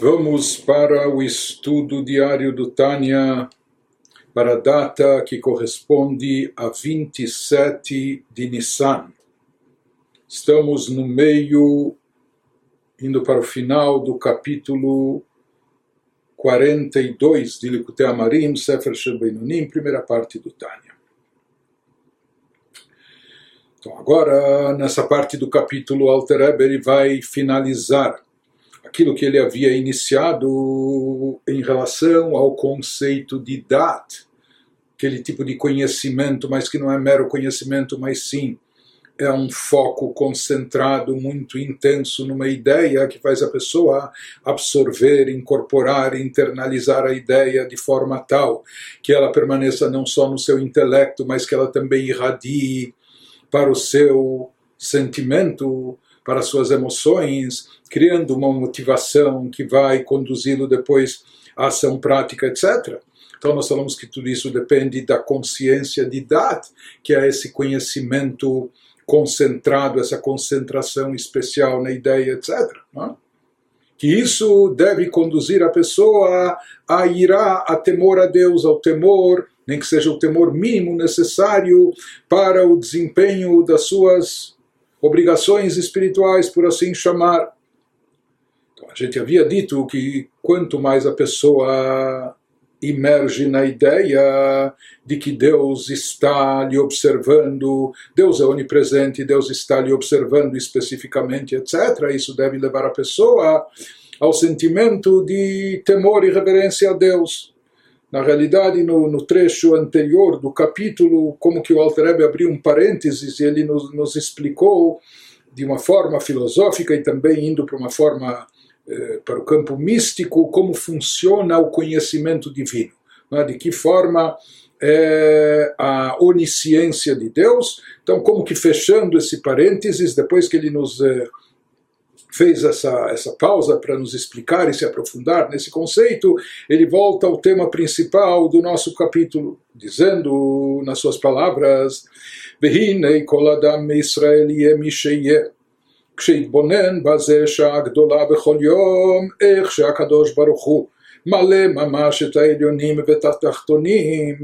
Vamos para o estudo diário do Tânia, para a data que corresponde a 27 de Nissan. Estamos no meio, indo para o final do capítulo 42 de Likutei Amarim, Sefer Shebeinonim, primeira parte do Tânia. Então agora, nessa parte do capítulo, Alter Eber vai finalizar aquilo que ele havia iniciado em relação ao conceito de dat, aquele tipo de conhecimento, mas que não é mero conhecimento, mas sim é um foco concentrado muito intenso numa ideia que faz a pessoa absorver, incorporar, internalizar a ideia de forma tal que ela permaneça não só no seu intelecto, mas que ela também irradie para o seu sentimento, para suas emoções, criando uma motivação que vai conduzi-lo depois à ação prática, etc. Então nós falamos que tudo isso depende da consciência de idade, que é esse conhecimento concentrado, essa concentração especial na ideia, etc. Não? Que isso deve conduzir a pessoa a irá, a temor a Deus, ao temor, nem que seja o temor mínimo necessário para o desempenho das suas obrigações espirituais, por assim chamar. A gente havia dito que quanto mais a pessoa imerge na ideia de que Deus está lhe observando, Deus é onipresente, Deus está lhe observando especificamente, etc. Isso deve levar a pessoa ao sentimento de temor e reverência a Deus. Na realidade, no, no, trecho anterior do capítulo, como que o Alter abriu um parênteses e ele nos, nos explicou de uma forma filosófica e também indo para uma forma para o campo místico como funciona o conhecimento divino, é? de que forma é a onisciência de Deus. Então, como que fechando esse parênteses, depois que ele nos eh, fez essa, essa pausa para nos explicar e se aprofundar nesse conceito, ele volta ao tema principal do nosso capítulo, dizendo nas suas palavras: Vehinei kol adam Israel yeh כשיתבונן בזה שעה גדולה בכל יום, איך שהקדוש ברוך הוא מלא ממש את העליונים ואת התחתונים,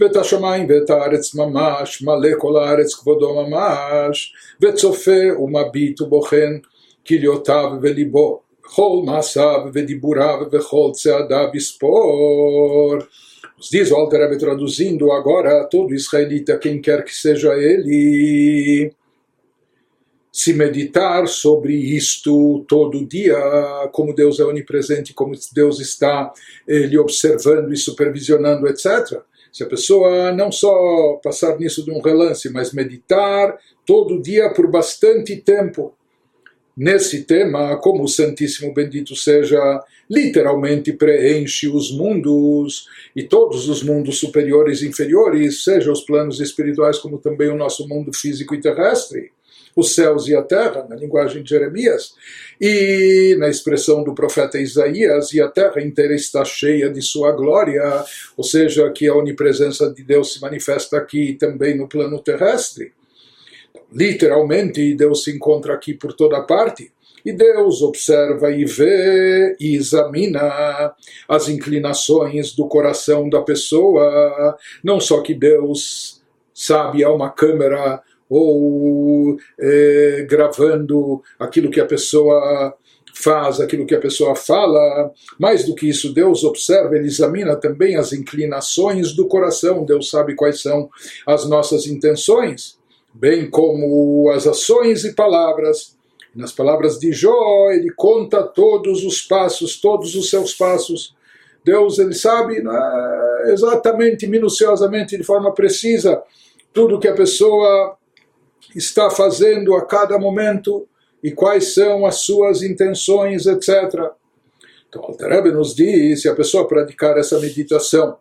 ואת השמיים ואת הארץ ממש, מלא כל הארץ כבודו ממש, וצופה ומביט ובוחן כליותיו וליבו, וכל מעשיו ודיבוריו וכל צעדיו יספור. Nos diz o Alter Rebbe traduzindo agora, todo israelita, quem quer que seja ele, se meditar sobre isto todo dia, como Deus é onipresente, como Deus está lhe observando e supervisionando, etc. Se a pessoa não só passar nisso de um relance, mas meditar todo dia por bastante tempo nesse tema, como o Santíssimo Bendito seja, literalmente preenche os mundos e todos os mundos superiores e inferiores, seja os planos espirituais como também o nosso mundo físico e terrestre os céus e a terra, na linguagem de Jeremias, e na expressão do profeta Isaías, e a terra inteira está cheia de sua glória, ou seja, que a onipresença de Deus se manifesta aqui também no plano terrestre. Literalmente, Deus se encontra aqui por toda parte. E Deus observa e vê e examina as inclinações do coração da pessoa. Não só que Deus sabe, há uma câmera ou é, gravando aquilo que a pessoa faz, aquilo que a pessoa fala. Mais do que isso, Deus observa, ele examina também as inclinações do coração. Deus sabe quais são as nossas intenções, bem como as ações e palavras. Nas palavras de Jó, ele conta todos os passos, todos os seus passos. Deus, ele sabe é, exatamente, minuciosamente, de forma precisa, tudo que a pessoa está fazendo a cada momento e quais são as suas intenções, etc. Então, Alter nos diz, se a pessoa praticar essa meditação,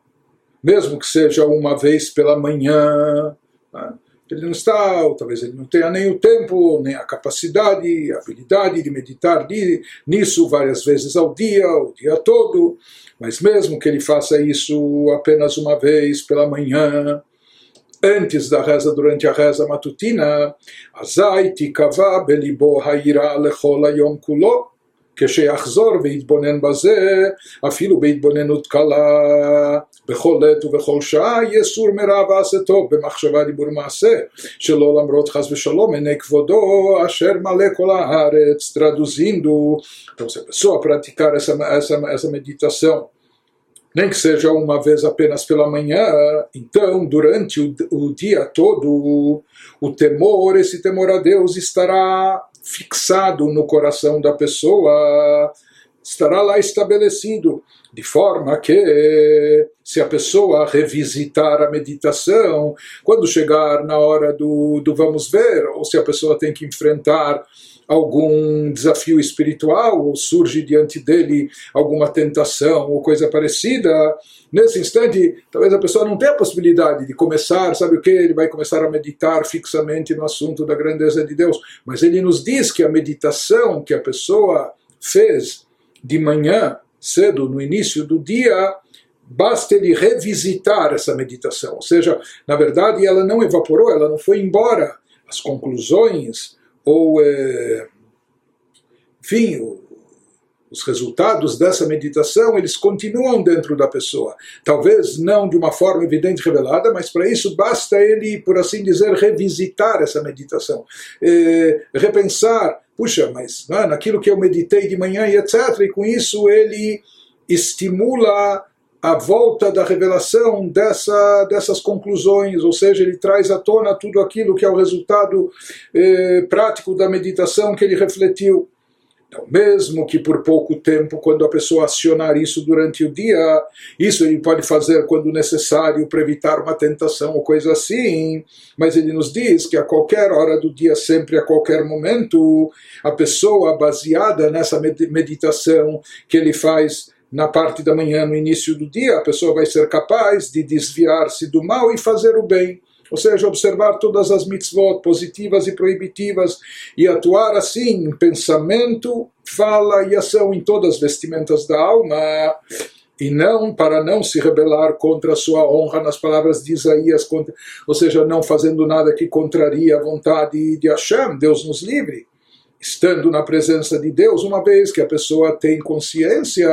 mesmo que seja uma vez pela manhã, né, ele não está, ou talvez ele não tenha nem o tempo, nem a capacidade, a habilidade de meditar nisso várias vezes ao dia, o dia todo, mas mesmo que ele faça isso apenas uma vez pela manhã, antes da reza, durante a reza matutina, Azai tikava belibo haira lechol hayom kulo. כשיחזור ויתבונן בזה, אפילו בהתבוננות קלה, בכל עת ובכל שעה, יסור מרע ועשה טוב, במחשבה, דיבור מעשה, שלא למרות חס ושלום עיני כבודו, אשר מלא כל הארץ, traduzindo, então se a pessoa praticar essa, essa, essa meditação, nem que seja uma vez apenas pela manhã, então durante o, o dia todo, o temor, esse temor a Deus estará fixado no coração da pessoa, estará lá estabelecido, de forma que, se a pessoa revisitar a meditação, quando chegar na hora do, do vamos ver, ou se a pessoa tem que enfrentar algum desafio espiritual ou surge diante dele alguma tentação ou coisa parecida, nesse instante, talvez a pessoa não tenha a possibilidade de começar, sabe o que? Ele vai começar a meditar fixamente no assunto da grandeza de Deus. Mas ele nos diz que a meditação que a pessoa fez de manhã, cedo, no início do dia, basta ele revisitar essa meditação. Ou seja, na verdade, ela não evaporou, ela não foi embora. As conclusões ou, é, enfim, os resultados dessa meditação eles continuam dentro da pessoa. Talvez não de uma forma evidente revelada, mas para isso basta ele, por assim dizer, revisitar essa meditação, é, repensar. Puxa, mas né, naquilo que eu meditei de manhã e etc. E com isso ele estimula a volta da revelação dessa, dessas conclusões, ou seja, ele traz à tona tudo aquilo que é o resultado eh, prático da meditação que ele refletiu. Então, mesmo que por pouco tempo, quando a pessoa acionar isso durante o dia, isso ele pode fazer quando necessário para evitar uma tentação ou coisa assim, mas ele nos diz que a qualquer hora do dia, sempre a qualquer momento, a pessoa baseada nessa meditação que ele faz na parte da manhã, no início do dia, a pessoa vai ser capaz de desviar-se do mal e fazer o bem. Ou seja, observar todas as mitzvot positivas e proibitivas e atuar assim em pensamento, fala e ação em todas as vestimentas da alma e não para não se rebelar contra a sua honra nas palavras de Isaías, contra, ou seja, não fazendo nada que contraria a vontade de Hashem, Deus nos livre estando na presença de Deus, uma vez que a pessoa tem consciência,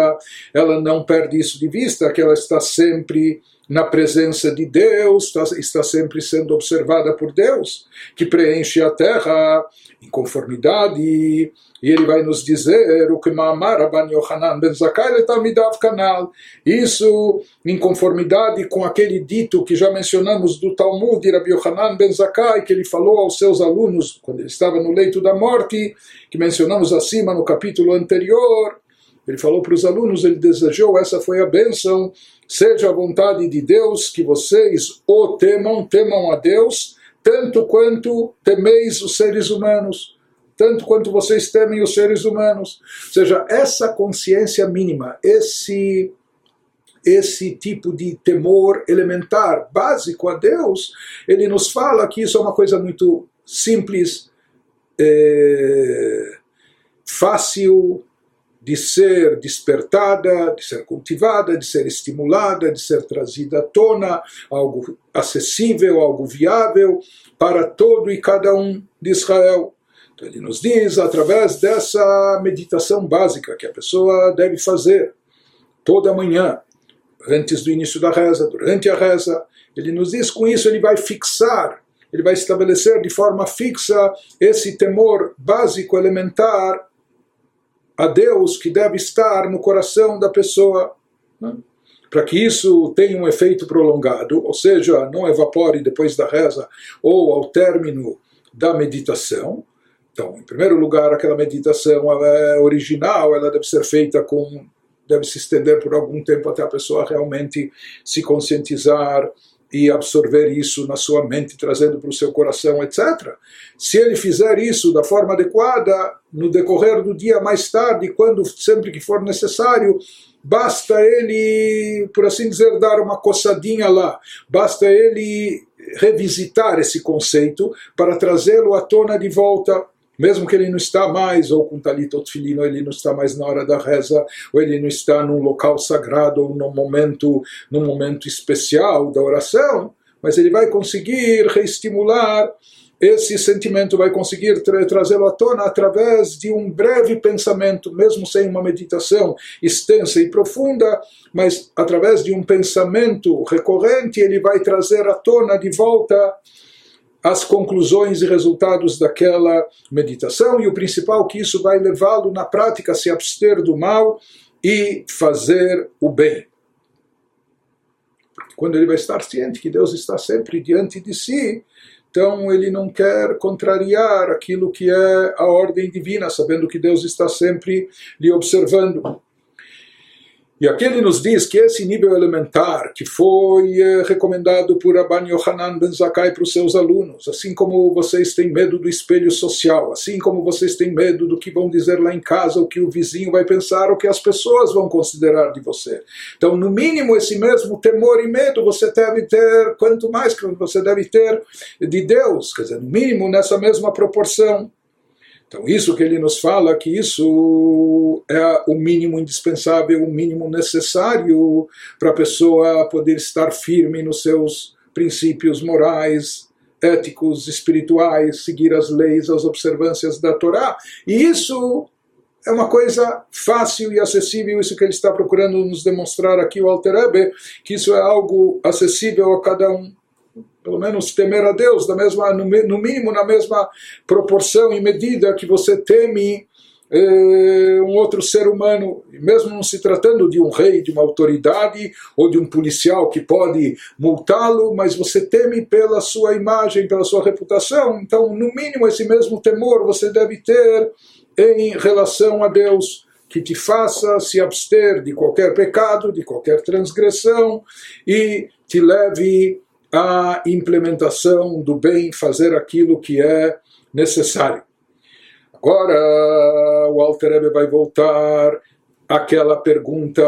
ela não perde isso de vista, que ela está sempre na presença de Deus, está, está sempre sendo observada por Deus, que preenche a terra em conformidade, e ele vai nos dizer o que Maamar Rabban Yohanan ben Zakkai Letamidav Kanal, isso em conformidade com aquele dito que já mencionamos do Talmud de Rabbi Yohanan ben Zakkai, que ele falou aos seus alunos quando ele estava no leito da morte, que mencionamos acima no capítulo anterior, ele falou para os alunos, ele desejou, essa foi a bênção, seja a vontade de Deus que vocês o temam, temam a Deus, tanto quanto temeis os seres humanos, tanto quanto vocês temem os seres humanos. Ou seja, essa consciência mínima, esse esse tipo de temor elementar, básico a Deus, ele nos fala que isso é uma coisa muito simples, é, fácil, de ser despertada, de ser cultivada, de ser estimulada, de ser trazida à tona, algo acessível, algo viável para todo e cada um de Israel. Então ele nos diz, através dessa meditação básica que a pessoa deve fazer toda manhã, antes do início da reza, durante a reza, ele nos diz com isso ele vai fixar, ele vai estabelecer de forma fixa esse temor básico, elementar a Deus que deve estar no coração da pessoa. Né? Para que isso tenha um efeito prolongado, ou seja, não evapore depois da reza ou ao término da meditação. Então, em primeiro lugar, aquela meditação é original, ela deve ser feita com. deve se estender por algum tempo até a pessoa realmente se conscientizar e absorver isso na sua mente, trazendo para o seu coração, etc. Se ele fizer isso da forma adequada, no decorrer do dia mais tarde, quando sempre que for necessário, basta ele, por assim dizer, dar uma coçadinha lá, basta ele revisitar esse conceito para trazê-lo à tona de volta mesmo que ele não está mais, ou com talit ou tefilin, ele não está mais na hora da reza, ou ele não está num local sagrado, ou num momento, num momento especial da oração, mas ele vai conseguir reestimular esse sentimento vai conseguir tra trazê-lo à tona através de um breve pensamento, mesmo sem uma meditação extensa e profunda, mas através de um pensamento recorrente, ele vai trazer à tona de volta as conclusões e resultados daquela meditação, e o principal que isso vai levá-lo na prática a se abster do mal e fazer o bem. Quando ele vai estar ciente que Deus está sempre diante de si, então ele não quer contrariar aquilo que é a ordem divina, sabendo que Deus está sempre lhe observando. E aqui ele nos diz que esse nível elementar que foi eh, recomendado por Rabban Yohanan Ben Zakkai para os seus alunos, assim como vocês têm medo do espelho social, assim como vocês têm medo do que vão dizer lá em casa, o que o vizinho vai pensar, o que as pessoas vão considerar de você. Então, no mínimo, esse mesmo temor e medo você deve ter, quanto mais que você deve ter de Deus, quer dizer, no mínimo nessa mesma proporção. Então, isso que ele nos fala, que isso é o mínimo indispensável, o mínimo necessário para a pessoa poder estar firme nos seus princípios morais, éticos, espirituais, seguir as leis, as observâncias da Torá. E isso é uma coisa fácil e acessível, isso que ele está procurando nos demonstrar aqui, o Alter Ebe, que isso é algo acessível a cada um pelo menos temer a Deus, da mesma, no, mínimo na mesma proporção e medida que você teme eh, um outro ser humano, mesmo não se tratando de um rei, de uma autoridade ou de um policial que pode multá-lo, mas você teme pela sua imagem, pela sua reputação, então, no mínimo, esse mesmo temor você deve ter em relação a Deus que te faça se abster de qualquer pecado, de qualquer transgressão e te leve a implementação do bem, fazer aquilo que é necessário. Agora o Alter Ebe vai voltar àquela pergunta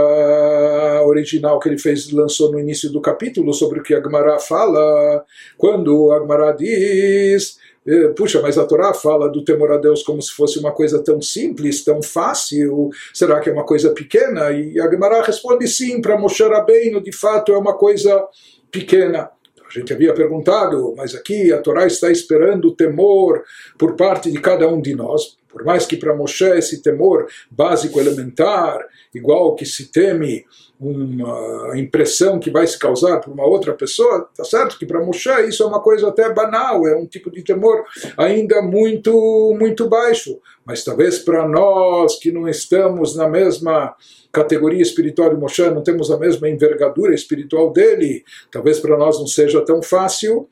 original que ele fez, lançou no início do capítulo sobre o que Agmará fala, quando Agmará diz eh, puxa, mas a Torá fala do temor a Deus como se fosse uma coisa tão simples, tão fácil, será que é uma coisa pequena? E a Gemara responde sim, para Moshe Rabbeinu de fato é uma coisa pequena. A gente havia perguntado, mas aqui a Torá está esperando o temor por parte de cada um de nós. Por mais que para Moshe esse temor básico, elementar, igual que se teme uma impressão que vai se causar por uma outra pessoa, tá certo que para Moshe isso é uma coisa até banal, é um tipo de temor ainda muito muito baixo, mas talvez para nós que não estamos na mesma categoria espiritual de Moshe, não temos a mesma envergadura espiritual dele, talvez para nós não seja tão fácil,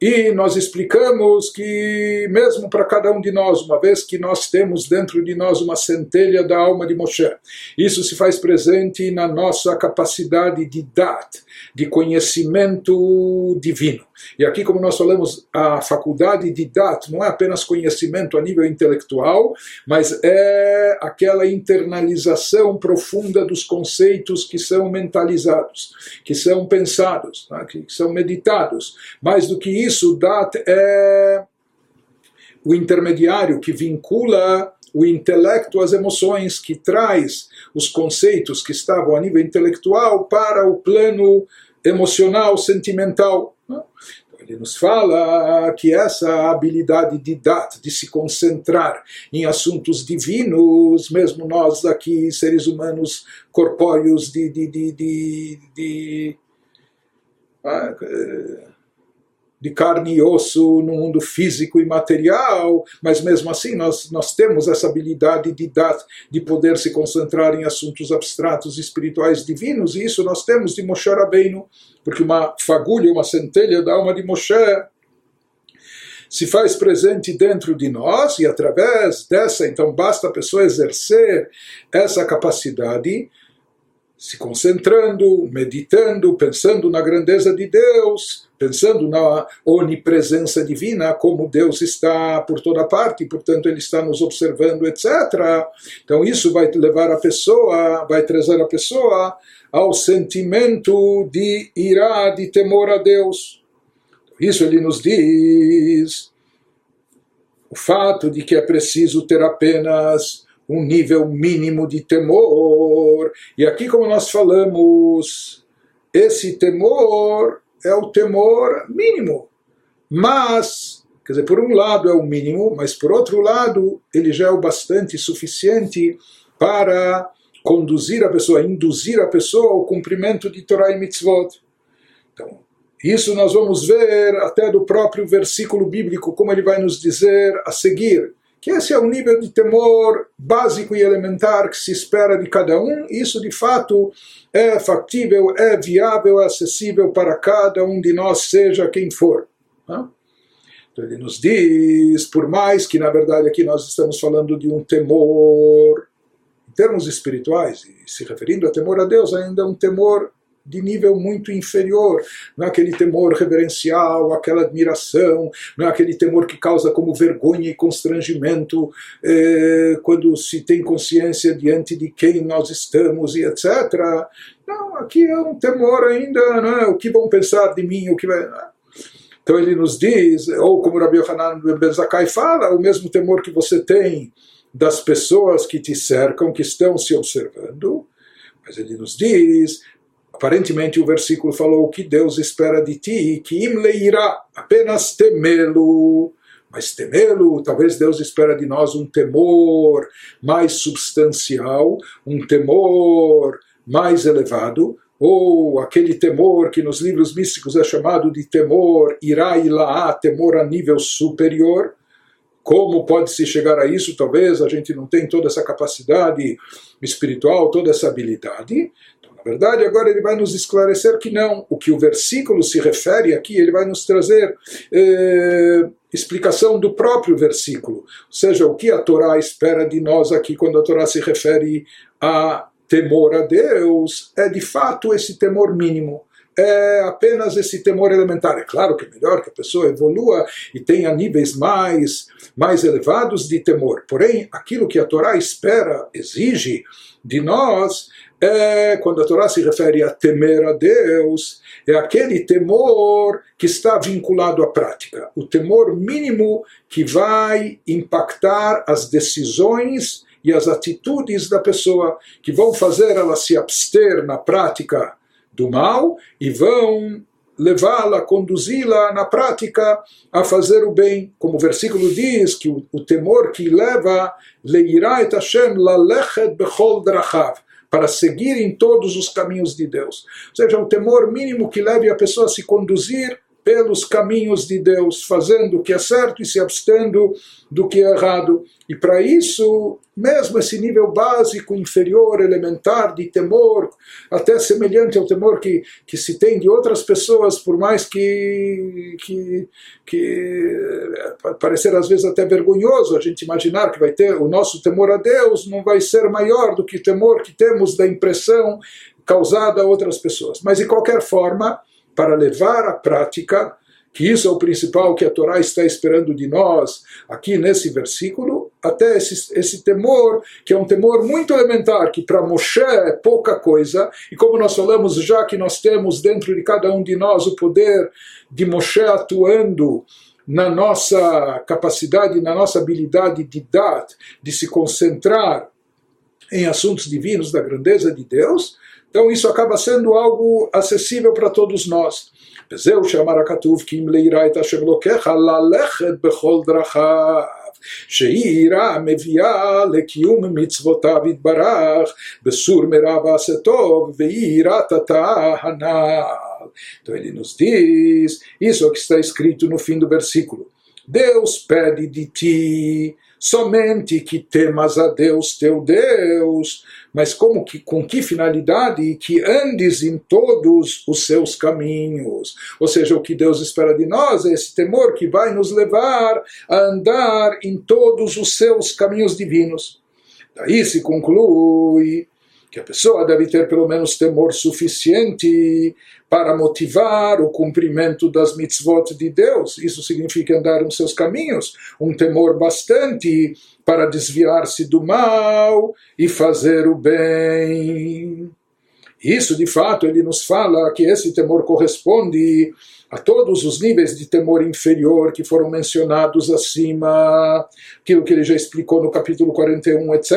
e nós explicamos que, mesmo para cada um de nós, uma vez que nós temos dentro de nós uma centelha da alma de Moshe, isso se faz presente na nossa capacidade de dat, de conhecimento divino. E aqui, como nós falamos, a faculdade de dat não é apenas conhecimento a nível intelectual, mas é aquela internalização profunda dos conceitos que são mentalizados, que são pensados, né, que são meditados. Mais do que isso, dat é o intermediário que vincula o intelecto às emoções, que traz os conceitos que estavam a nível intelectual para o plano emocional, sentimental. Né? Ele nos fala que essa habilidade de dat, de se concentrar em assuntos divinos, mesmo nós aqui, seres humanos corpóreos de, de, de, de, de ah, de carne e osso no mundo físico e material, mas mesmo assim nós, nós temos essa habilidade de dar, de poder se concentrar em assuntos abstratos espirituais divinos, e isso nós temos de Moshe Rabbeinu, porque uma fagulha, uma centelha da alma de Moshe se faz presente dentro de nós e através dessa, então basta a pessoa exercer essa capacidade se concentrando, meditando, pensando na grandeza de Deus, pensando na onipresença divina, como Deus está por toda parte, portanto ele está nos observando, etc. Então isso vai levar a pessoa, vai trazer a pessoa ao sentimento de irá, de temor a Deus. Isso ele nos diz o fato de que é preciso ter apenas um nível mínimo de temor. E aqui, como nós falamos, esse temor é o temor mínimo. Mas Quer dizer, por um lado é o mínimo, mas por outro lado ele já é o bastante suficiente para conduzir a pessoa, induzir a pessoa ao cumprimento de Torah e Mitzvot. Então, isso nós vamos ver até do próprio versículo bíblico, como ele vai nos dizer a seguir, que esse é o nível de temor básico e elementar que se espera de cada um, e isso de fato é factível, é viável, é acessível para cada um de nós, seja quem for. Então ele nos diz, por mais que na verdade aqui nós estamos falando de um temor em termos espirituais, e se referindo a temor a Deus, ainda é um temor de nível muito inferior, não é aquele temor reverencial, aquela admiração, não é aquele temor que causa como vergonha e constrangimento eh, quando se tem consciência diante de quem nós estamos e etc. Não, aqui é um temor ainda, é? o que vão pensar de mim, o que vai... Então ele nos diz, ou como Rabi Yohanan Ben Zakkai fala, o mesmo temor que você tem das pessoas que te cercam, que estão se observando, mas ele nos diz Aparentemente o versículo falou que Deus espera de ti, que im leirá, apenas temê-lo. Mas temê-lo, talvez Deus espera de nós um temor mais substancial, um temor mais elevado, ou aquele temor que nos livros místicos é chamado de temor irá ilaá, temor a nível superior. Como pode se chegar a isso? Talvez a gente não tem toda essa capacidade espiritual, toda essa habilidade verdade, agora ele vai nos esclarecer que não. O que o versículo se refere aqui, ele vai nos trazer eh, explicação do próprio versículo. Ou seja, o que a Torá espera de nós aqui quando a Torá se refere a temor a Deus, é de fato esse temor mínimo é apenas esse temor elementar. É claro que é melhor que a pessoa evolua e tenha níveis mais, mais elevados de temor. Porém, aquilo que a Torá espera, exige de nós, é, quando a Torá se refere a temer a Deus, é aquele temor que está vinculado à prática, o temor mínimo que vai impactar as decisões e as atitudes da pessoa, que vão fazer ela se abster na prática do mal e vão levá-la, conduzi-la na prática a fazer o bem. Como o versículo diz, que o, o temor que leva leirá et Hashem lalechet bechol drachav para seguir em todos os caminhos de Deus. Ou seja, o temor mínimo que leve a pessoa a se conduzir pelos caminhos de Deus, fazendo o que é certo e se abstendo do que é errado. E para isso, mesmo esse nível básico, inferior, elementar de temor, até semelhante ao temor que, que se tem de outras pessoas, por mais que, que, que eh, parecer às vezes até vergonhoso a gente imaginar que vai ter o nosso temor a Deus não vai ser maior do que o temor que temos da impressão causada a outras pessoas. Mas de qualquer forma, para levar à prática, que isso é o principal que a Torá está esperando de nós aqui nesse versículo, até esse, esse temor, que é um temor muito elementar, que para Moshe é pouca coisa, e como nós falamos já que nós temos dentro de cada um de nós o poder de Moshe atuando na nossa capacidade, na nossa habilidade de dar, de se concentrar em assuntos divinos da grandeza de Deus, então isso acaba sendo algo acessível para todos nós. וזהו שאמר הכתוב כי אם ליראה את אשר לוקח ללכת בכל דרכיו שהיא יראה מביאה לקיום מצוותיו יתברך בסור מרע ועשה טוב והיא יראת התא הנ"ל. Então ele nos diz, isso é o que está escrito no fim do versículo. Deus pede de ti somente que temas a Deus teu Deus, mas como que, com que finalidade? Que andes em todos os seus caminhos. Ou seja, o que Deus espera de nós é esse temor que vai nos levar a andar em todos os seus caminhos divinos. Daí se conclui que a pessoa deve ter pelo menos temor suficiente para motivar o cumprimento das mitzvot de Deus. Isso significa andar nos seus caminhos, um temor bastante para desviar-se do mal e fazer o bem. Isso, de fato, ele nos fala que esse temor corresponde a todos os níveis de temor inferior que foram mencionados acima, aquilo que ele já explicou no capítulo 41, etc.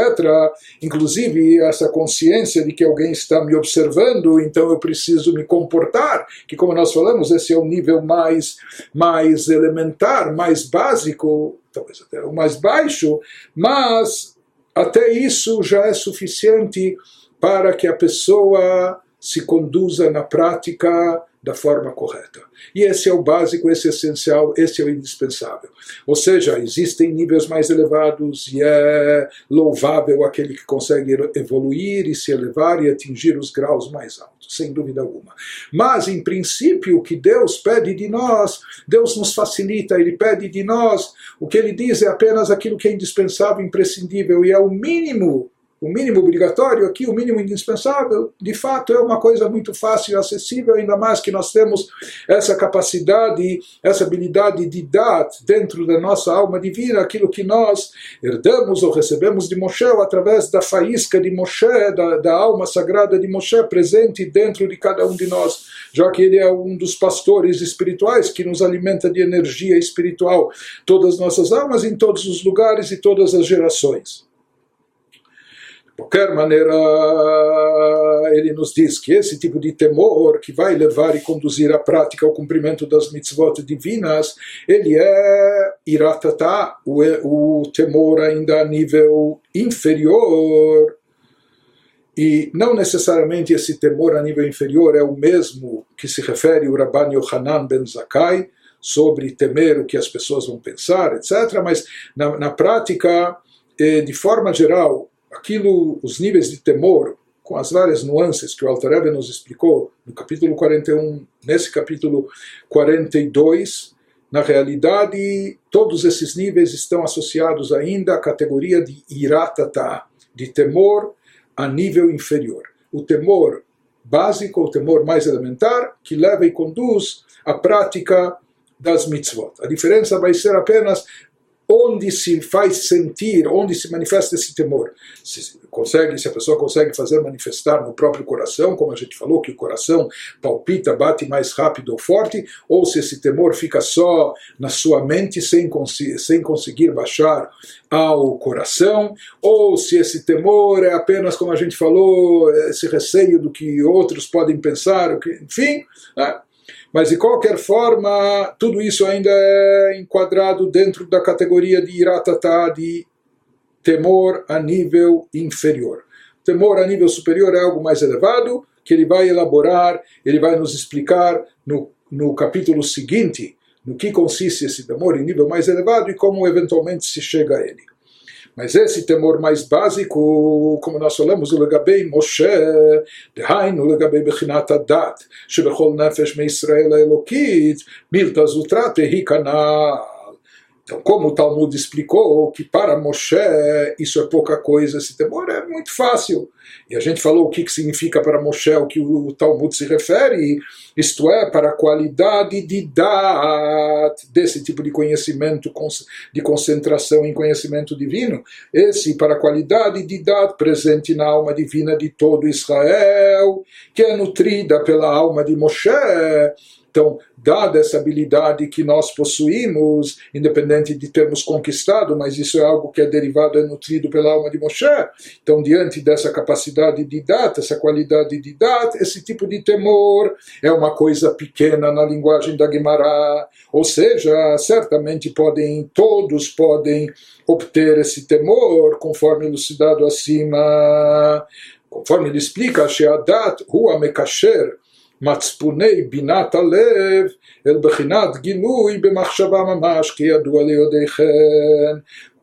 Inclusive, essa consciência de que alguém está me observando, então eu preciso me comportar, que, como nós falamos, esse é o nível mais, mais elementar, mais básico, talvez até o mais baixo, mas até isso já é suficiente para que a pessoa se conduza na prática da forma correta. E esse é o básico, esse é essencial, esse é o indispensável. Ou seja, existem níveis mais elevados e é louvável aquele que consegue evoluir e se elevar e atingir os graus mais altos, sem dúvida alguma. Mas, em princípio, o que Deus pede de nós, Deus nos facilita, Ele pede de nós, o que Ele diz é apenas aquilo que é indispensável, imprescindível e é o mínimo o mínimo obrigatório aqui, o mínimo indispensável, de fato é uma coisa muito fácil e acessível, ainda mais que nós temos essa capacidade, essa habilidade de dar dentro da nossa alma divina aquilo que nós herdamos ou recebemos de Moshe através da faísca de Moshe, da, da alma sagrada de Moshe presente dentro de cada um de nós, já que ele é um dos pastores espirituais que nos alimenta de energia espiritual, todas as nossas almas em todos os lugares e todas as gerações qualquer maneira, ele nos diz que esse tipo de temor que vai levar e conduzir à prática o cumprimento das mitzvot divinas, ele é iratatá, o, o temor ainda a nível inferior. E não necessariamente esse temor a nível inferior é o mesmo que se refere o Rabban Yohanan ben Zakkai, sobre temer o que as pessoas vão pensar, etc. Mas na, na prática, eh, de forma geral, aquilo, os níveis de temor, com as várias nuances que o Altareb nos explicou no capítulo 41, nesse capítulo 42, na realidade, todos esses níveis estão associados ainda à categoria de iratata, de temor a nível inferior. O temor básico, o temor mais elementar, que leva e conduz à prática das mitzvot. A diferença vai ser apenas onde se faz sentir, onde se manifesta esse temor. Se, consegue, se a pessoa consegue fazer manifestar no próprio coração, como a gente falou, que o coração palpita, bate mais rápido ou forte, ou se esse temor fica só na sua mente sem, sem conseguir baixar ao coração, ou se esse temor é apenas, como a gente falou, esse receio do que outros podem pensar, enfim, né? Mas, de qualquer forma, tudo isso ainda é enquadrado dentro da categoria de iratatá, de temor a nível inferior. Temor a nível superior é algo mais elevado, que ele vai elaborar, ele vai nos explicar no, no capítulo seguinte, no que consiste esse temor em nível mais elevado e como eventualmente se chega a ele. Mas esse temor mais básico, como nós falamos, o legabei Moshe, dehainu legabei bechinat adat, shebechol nefesh me Israel elokit, miltas rica na. Então, como o Talmud explicou que para Moshe isso é pouca coisa, esse temor é muito fácil. E a gente falou o que, que significa para Moshe o que o Talmud se refere, isto é, para a qualidade de dat, desse tipo de conhecimento, de concentração em conhecimento divino, esse para a qualidade de dat presente na alma divina de todo Israel, que é nutrida pela alma de Moshe. Então, dada essa habilidade que nós possuímos, independente de termos conquistado, mas isso é algo que é derivado, é nutrido pela alma de Moshe. Então, diante dessa capacidade de data, essa qualidade de data, esse tipo de temor é uma coisa pequena na linguagem da Gemara. Ou seja, certamente podem, todos podem obter esse temor, conforme elucidado acima. Conforme ele explica, Sheadat, Hua Mekasher, מצפוני בינת הלב אל בחינת גילוי במחשבה ממש, כידוע ליודעיכם.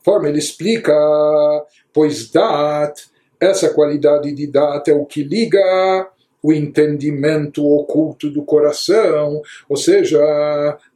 Conforme ele explica, pois dat, essa qualidade de dat é o que liga o entendimento oculto do coração, ou seja,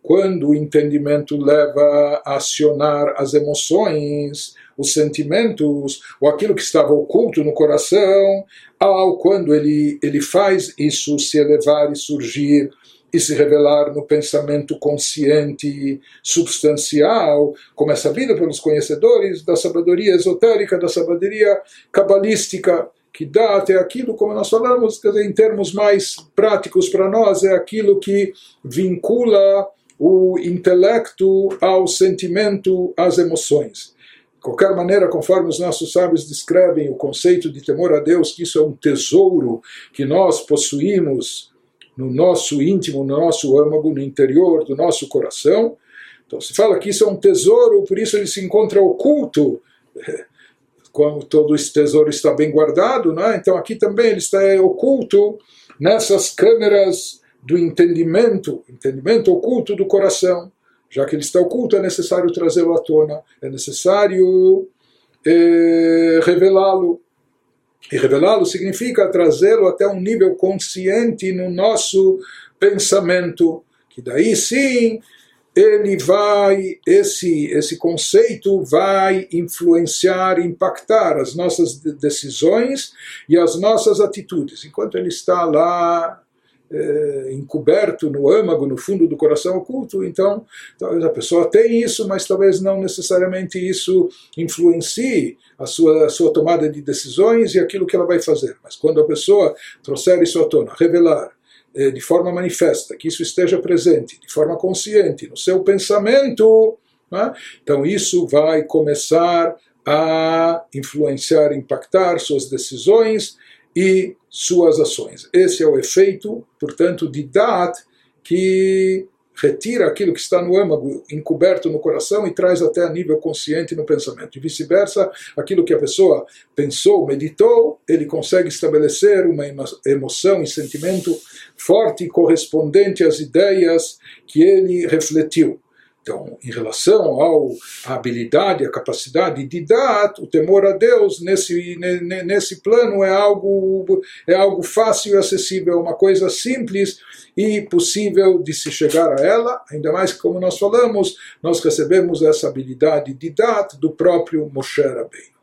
quando o entendimento leva a acionar as emoções, os sentimentos, ou aquilo que estava oculto no coração, ao quando ele, ele faz isso se elevar e surgir e se revelar no pensamento consciente substancial, como é sabido pelos conhecedores da sabedoria esotérica, da sabedoria cabalística. que dat é aquilo, como nós falamos, dizer, em termos mais práticos para nós, é aquilo que vincula o intelecto ao sentimento, às emoções. De qualquer maneira, conforme os nossos sábios descrevem o conceito de temor a Deus, que isso é um tesouro que nós possuímos no nosso íntimo, no nosso âmago, no interior do nosso coração. Então se fala que isso é um tesouro, por isso ele se encontra oculto como todo esse tesouro está bem guardado, não é? então aqui também ele está oculto nessas câmeras do entendimento, entendimento oculto do coração. Já que ele está oculto, é necessário trazê-lo à tona, é necessário é, revelá-lo. E revelá-lo significa trazê-lo até um nível consciente no nosso pensamento, que daí sim ele vai, esse, esse conceito vai influenciar, impactar as nossas decisões e as nossas atitudes. Enquanto ele está lá é, encoberto no âmago, no fundo do coração oculto, então talvez a pessoa tem isso, mas talvez não necessariamente isso influencie a sua, a sua tomada de decisões e aquilo que ela vai fazer. Mas quando a pessoa trouxer isso à tona, revelar, eh, de forma manifesta, que isso esteja presente de forma consciente no seu pensamento, né? então isso vai começar a influenciar, impactar suas decisões e suas ações. Esse é o efeito, portanto, de Dat que retira aquilo que está no âmago, encoberto no coração e traz até a nível consciente no pensamento. E vice-versa, aquilo que a pessoa pensou, meditou, ele consegue estabelecer uma emoção e sentimento forte correspondente às ideias que ele refletiu. Então, em relação ao, à habilidade, à capacidade de dar, o temor a Deus nesse, nesse plano é algo, é algo fácil e acessível, é uma coisa simples e possível de se chegar a ela, ainda mais que, como nós falamos, nós recebemos essa habilidade de dar do próprio Moshe Rabbeinu.